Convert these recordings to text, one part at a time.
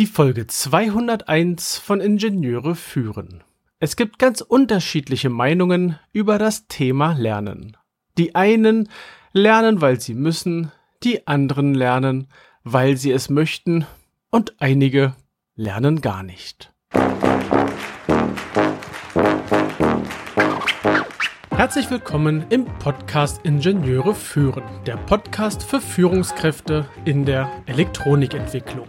Die Folge 201 von Ingenieure führen. Es gibt ganz unterschiedliche Meinungen über das Thema Lernen. Die einen lernen, weil sie müssen, die anderen lernen, weil sie es möchten und einige lernen gar nicht. Herzlich willkommen im Podcast Ingenieure führen, der Podcast für Führungskräfte in der Elektronikentwicklung.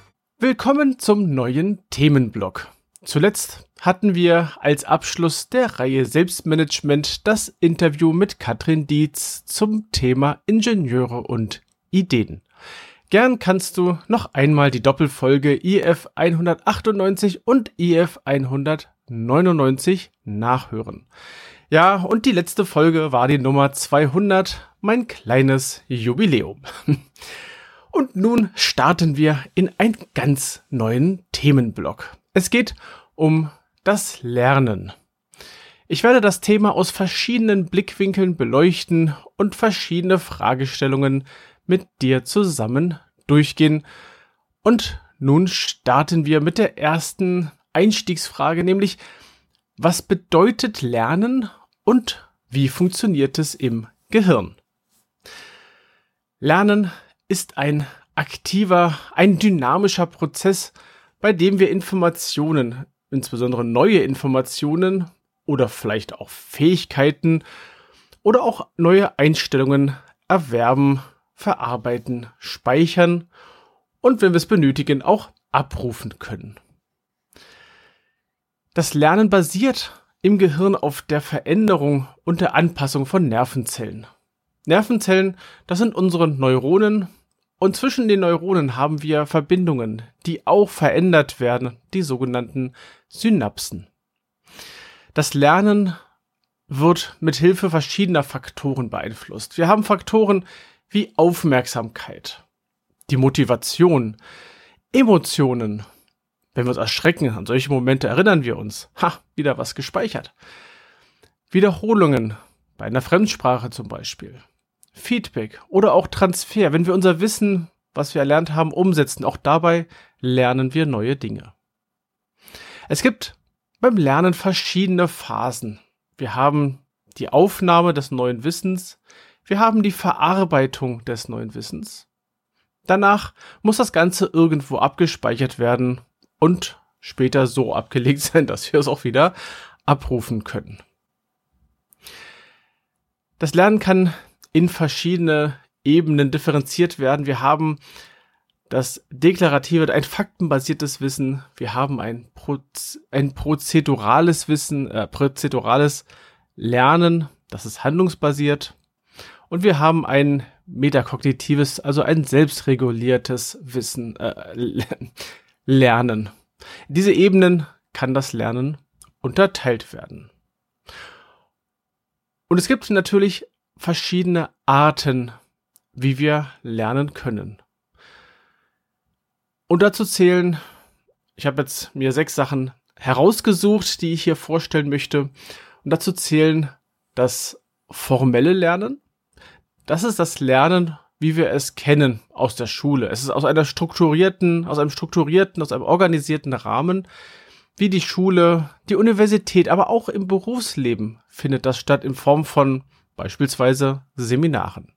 Willkommen zum neuen Themenblock. Zuletzt hatten wir als Abschluss der Reihe Selbstmanagement das Interview mit Katrin Dietz zum Thema Ingenieure und Ideen. Gern kannst du noch einmal die Doppelfolge IF 198 und IF 199 nachhören. Ja, und die letzte Folge war die Nummer 200, mein kleines Jubiläum. Und nun starten wir in einen ganz neuen Themenblock. Es geht um das Lernen. Ich werde das Thema aus verschiedenen Blickwinkeln beleuchten und verschiedene Fragestellungen mit dir zusammen durchgehen. Und nun starten wir mit der ersten Einstiegsfrage, nämlich was bedeutet Lernen und wie funktioniert es im Gehirn? Lernen ist ein aktiver, ein dynamischer Prozess, bei dem wir Informationen, insbesondere neue Informationen oder vielleicht auch Fähigkeiten oder auch neue Einstellungen erwerben, verarbeiten, speichern und wenn wir es benötigen, auch abrufen können. Das Lernen basiert im Gehirn auf der Veränderung und der Anpassung von Nervenzellen. Nervenzellen, das sind unsere Neuronen und zwischen den Neuronen haben wir Verbindungen, die auch verändert werden, die sogenannten Synapsen. Das Lernen wird mit Hilfe verschiedener Faktoren beeinflusst. Wir haben Faktoren wie Aufmerksamkeit, die Motivation, Emotionen, wenn wir uns erschrecken, an solche Momente erinnern wir uns. Ha, wieder was gespeichert. Wiederholungen, bei einer Fremdsprache zum Beispiel. Feedback oder auch Transfer, wenn wir unser Wissen, was wir erlernt haben, umsetzen. Auch dabei lernen wir neue Dinge. Es gibt beim Lernen verschiedene Phasen. Wir haben die Aufnahme des neuen Wissens, wir haben die Verarbeitung des neuen Wissens. Danach muss das Ganze irgendwo abgespeichert werden und später so abgelegt sein, dass wir es auch wieder abrufen können. Das Lernen kann in verschiedene Ebenen differenziert werden. Wir haben das deklarative, ein faktenbasiertes Wissen. Wir haben ein, Proz ein prozedurales Wissen, äh, prozedurales Lernen. Das ist handlungsbasiert. Und wir haben ein metakognitives, also ein selbstreguliertes Wissen, äh, Lernen. In diese Ebenen kann das Lernen unterteilt werden. Und es gibt natürlich verschiedene Arten, wie wir lernen können. Und dazu zählen, ich habe jetzt mir sechs Sachen herausgesucht, die ich hier vorstellen möchte. Und dazu zählen das formelle Lernen. Das ist das Lernen wie wir es kennen aus der Schule. Es ist aus einer strukturierten, aus einem strukturierten, aus einem organisierten Rahmen, wie die Schule, die Universität, aber auch im Berufsleben findet das statt in Form von beispielsweise Seminaren.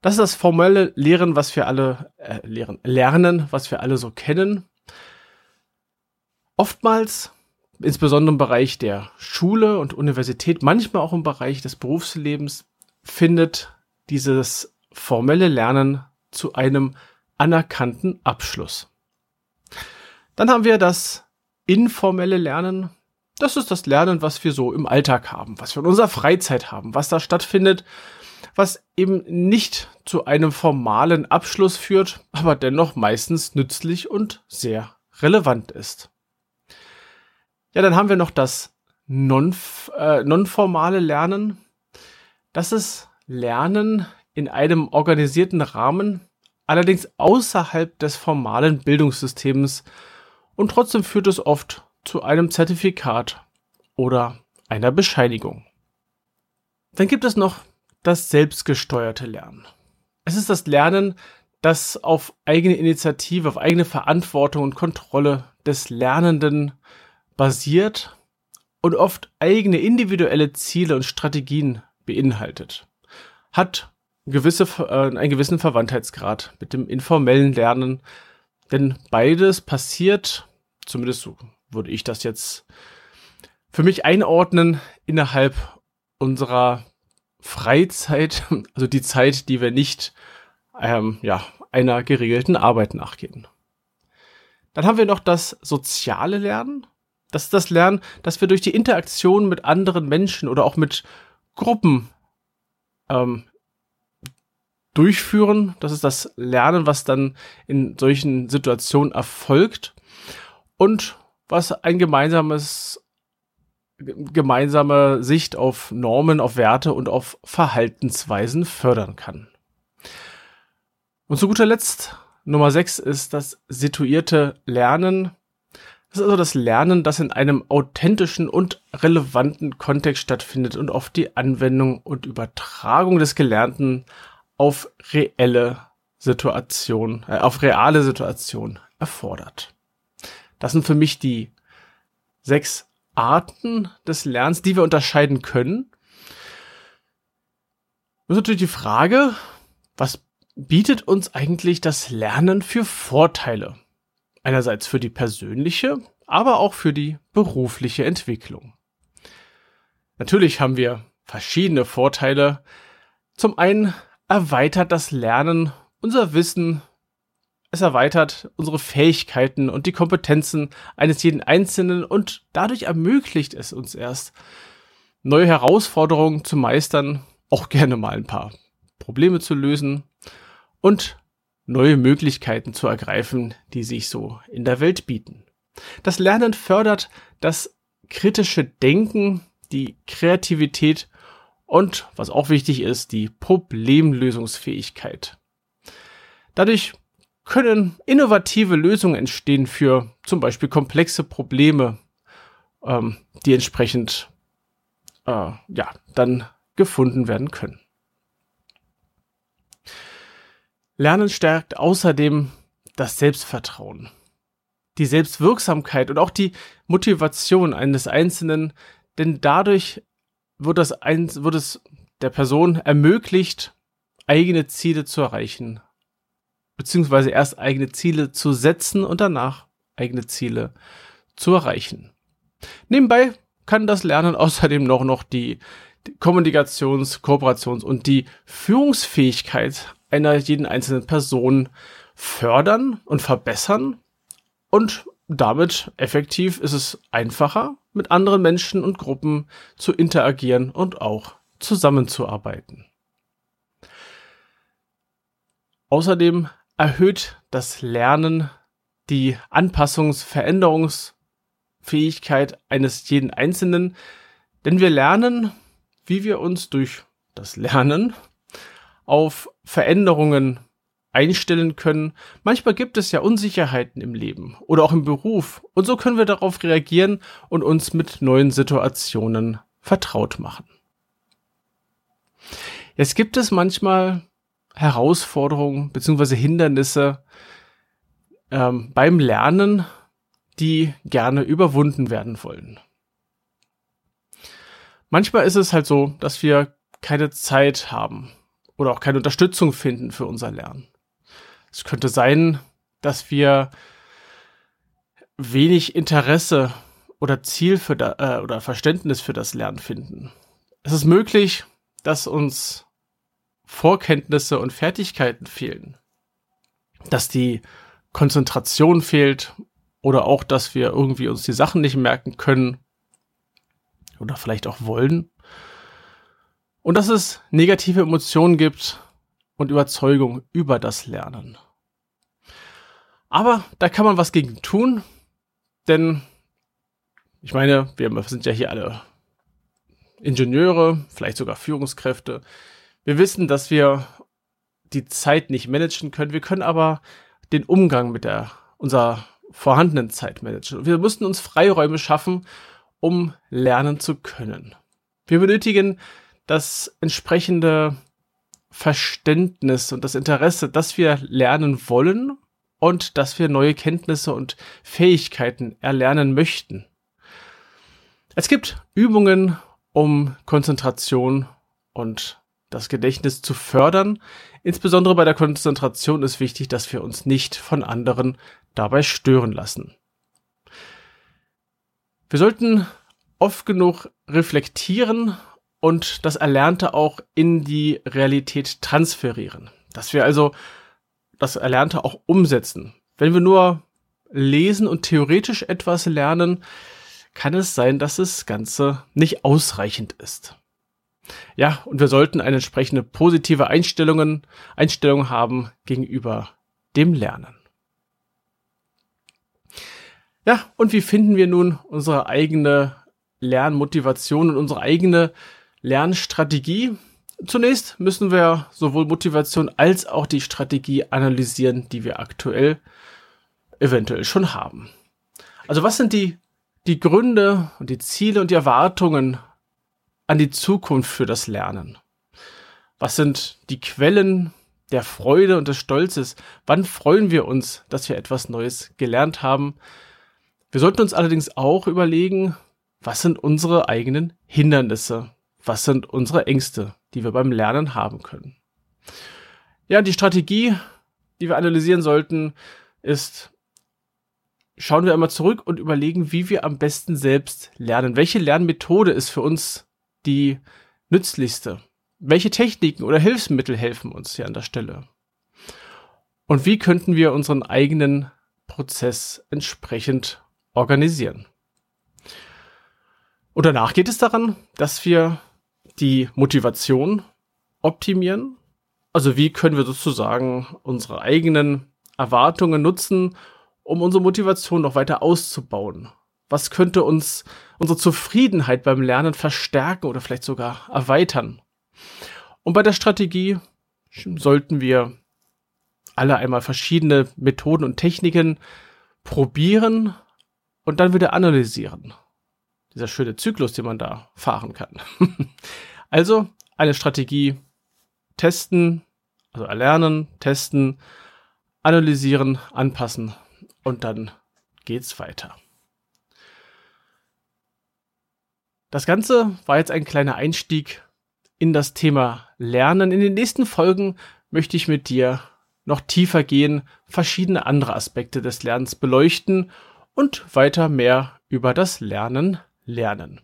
Das ist das formelle Lehren, was wir alle äh, lehren, lernen, was wir alle so kennen. Oftmals, insbesondere im Bereich der Schule und Universität, manchmal auch im Bereich des Berufslebens, findet dieses formelle Lernen zu einem anerkannten Abschluss. Dann haben wir das informelle Lernen. Das ist das Lernen, was wir so im Alltag haben, was wir in unserer Freizeit haben, was da stattfindet, was eben nicht zu einem formalen Abschluss führt, aber dennoch meistens nützlich und sehr relevant ist. Ja, dann haben wir noch das non, äh, nonformale Lernen. Das ist Lernen in einem organisierten Rahmen, allerdings außerhalb des formalen Bildungssystems und trotzdem führt es oft zu einem Zertifikat oder einer Bescheinigung. Dann gibt es noch das selbstgesteuerte Lernen. Es ist das Lernen, das auf eigene Initiative, auf eigene Verantwortung und Kontrolle des Lernenden basiert und oft eigene individuelle Ziele und Strategien beinhaltet. Hat gewisse, äh, einen gewissen Verwandtheitsgrad mit dem informellen Lernen, denn beides passiert, zumindest so würde ich das jetzt für mich einordnen, innerhalb unserer Freizeit, also die Zeit, die wir nicht ähm, ja, einer geregelten Arbeit nachgehen. Dann haben wir noch das soziale Lernen. Das ist das Lernen, das wir durch die Interaktion mit anderen Menschen oder auch mit Gruppen ähm, durchführen. Das ist das Lernen, was dann in solchen Situationen erfolgt und was ein gemeinsames gemeinsame Sicht auf Normen, auf Werte und auf Verhaltensweisen fördern kann. Und zu guter Letzt Nummer 6 ist das situierte Lernen. Das ist also das Lernen, das in einem authentischen und relevanten Kontext stattfindet und oft die Anwendung und Übertragung des Gelernten auf reelle Situation, äh, auf reale Situation erfordert. Das sind für mich die sechs Arten des Lernens, die wir unterscheiden können. Das ist natürlich die Frage, was bietet uns eigentlich das Lernen für Vorteile? Einerseits für die persönliche, aber auch für die berufliche Entwicklung. Natürlich haben wir verschiedene Vorteile. Zum einen erweitert das Lernen unser Wissen, es erweitert unsere Fähigkeiten und die Kompetenzen eines jeden Einzelnen und dadurch ermöglicht es uns erst, neue Herausforderungen zu meistern, auch gerne mal ein paar Probleme zu lösen und neue Möglichkeiten zu ergreifen, die sich so in der Welt bieten. Das Lernen fördert das kritische Denken, die Kreativität und, was auch wichtig ist, die Problemlösungsfähigkeit. Dadurch können innovative Lösungen entstehen für zum Beispiel komplexe Probleme, ähm, die entsprechend äh, ja dann gefunden werden können. Lernen stärkt außerdem das Selbstvertrauen, die Selbstwirksamkeit und auch die Motivation eines Einzelnen, denn dadurch wird, das wird es der Person ermöglicht, eigene Ziele zu erreichen, beziehungsweise erst eigene Ziele zu setzen und danach eigene Ziele zu erreichen. Nebenbei kann das Lernen außerdem noch, noch die Kommunikations-, Kooperations- und die Führungsfähigkeit einer jeden einzelnen Person fördern und verbessern und damit effektiv ist es einfacher, mit anderen Menschen und Gruppen zu interagieren und auch zusammenzuarbeiten. Außerdem erhöht das Lernen die Anpassungs-, Veränderungsfähigkeit eines jeden Einzelnen, denn wir lernen, wie wir uns durch das Lernen auf Veränderungen einstellen können. Manchmal gibt es ja Unsicherheiten im Leben oder auch im Beruf und so können wir darauf reagieren und uns mit neuen Situationen vertraut machen. Jetzt gibt es manchmal Herausforderungen bzw. Hindernisse ähm, beim Lernen, die gerne überwunden werden wollen. Manchmal ist es halt so, dass wir keine Zeit haben oder auch keine Unterstützung finden für unser Lernen. Es könnte sein, dass wir wenig Interesse oder Ziel für da, äh, oder Verständnis für das Lernen finden. Es ist möglich, dass uns Vorkenntnisse und Fertigkeiten fehlen, dass die Konzentration fehlt oder auch, dass wir irgendwie uns die Sachen nicht merken können oder vielleicht auch wollen. Und dass es negative Emotionen gibt und Überzeugung über das Lernen. Aber da kann man was gegen tun, denn Ich meine, wir sind ja hier alle Ingenieure, vielleicht sogar Führungskräfte. Wir wissen, dass wir die Zeit nicht managen können. Wir können aber den Umgang mit der unserer vorhandenen Zeit managen. Wir mussten uns Freiräume schaffen, um lernen zu können. Wir benötigen das entsprechende Verständnis und das Interesse, dass wir lernen wollen und dass wir neue Kenntnisse und Fähigkeiten erlernen möchten. Es gibt Übungen, um Konzentration und das Gedächtnis zu fördern. Insbesondere bei der Konzentration ist wichtig, dass wir uns nicht von anderen dabei stören lassen. Wir sollten oft genug reflektieren und das Erlernte auch in die Realität transferieren. Dass wir also das Erlernte auch umsetzen. Wenn wir nur lesen und theoretisch etwas lernen, kann es sein, dass das Ganze nicht ausreichend ist. Ja, und wir sollten eine entsprechende positive Einstellungen, Einstellung haben gegenüber dem Lernen. Ja, und wie finden wir nun unsere eigene Lernmotivation und unsere eigene Lernstrategie. Zunächst müssen wir sowohl Motivation als auch die Strategie analysieren, die wir aktuell eventuell schon haben. Also was sind die, die Gründe und die Ziele und die Erwartungen an die Zukunft für das Lernen? Was sind die Quellen der Freude und des Stolzes? Wann freuen wir uns, dass wir etwas Neues gelernt haben? Wir sollten uns allerdings auch überlegen, was sind unsere eigenen Hindernisse? was sind unsere Ängste, die wir beim Lernen haben können. Ja, die Strategie, die wir analysieren sollten, ist, schauen wir einmal zurück und überlegen, wie wir am besten selbst lernen. Welche Lernmethode ist für uns die nützlichste? Welche Techniken oder Hilfsmittel helfen uns hier an der Stelle? Und wie könnten wir unseren eigenen Prozess entsprechend organisieren? Und danach geht es daran, dass wir die Motivation optimieren. Also wie können wir sozusagen unsere eigenen Erwartungen nutzen, um unsere Motivation noch weiter auszubauen? Was könnte uns unsere Zufriedenheit beim Lernen verstärken oder vielleicht sogar erweitern? Und bei der Strategie sollten wir alle einmal verschiedene Methoden und Techniken probieren und dann wieder analysieren dieser schöne Zyklus, den man da fahren kann. also eine Strategie testen, also erlernen, testen, analysieren, anpassen und dann geht's weiter. Das Ganze war jetzt ein kleiner Einstieg in das Thema Lernen. In den nächsten Folgen möchte ich mit dir noch tiefer gehen, verschiedene andere Aspekte des Lernens beleuchten und weiter mehr über das Lernen lernen.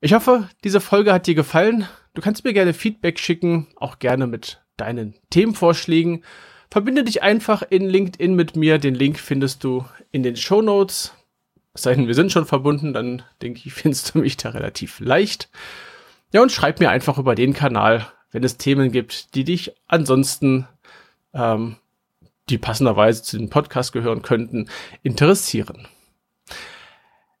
Ich hoffe, diese Folge hat dir gefallen. Du kannst mir gerne Feedback schicken, auch gerne mit deinen Themenvorschlägen. Verbinde dich einfach in LinkedIn mit mir. Den Link findest du in den Show Notes. Es sei denn, wir sind schon verbunden, dann denke ich, findest du mich da relativ leicht. Ja, und schreib mir einfach über den Kanal, wenn es Themen gibt, die dich ansonsten, ähm, die passenderweise zu dem Podcast gehören könnten, interessieren.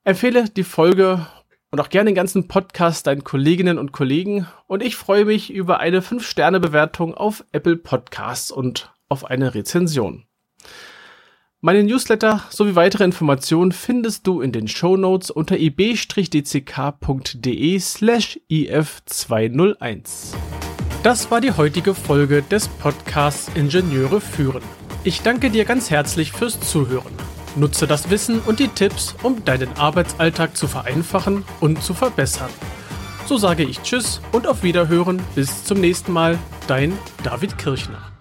Empfehle die Folge und auch gerne den ganzen Podcast deinen Kolleginnen und Kollegen und ich freue mich über eine 5-Sterne-Bewertung auf Apple Podcasts und auf eine Rezension. Meine Newsletter sowie weitere Informationen findest du in den Show Notes unter ib-dck.de slash if201. Das war die heutige Folge des Podcasts Ingenieure führen. Ich danke dir ganz herzlich fürs Zuhören. Nutze das Wissen und die Tipps, um deinen Arbeitsalltag zu vereinfachen und zu verbessern. So sage ich Tschüss und auf Wiederhören. Bis zum nächsten Mal. Dein David Kirchner.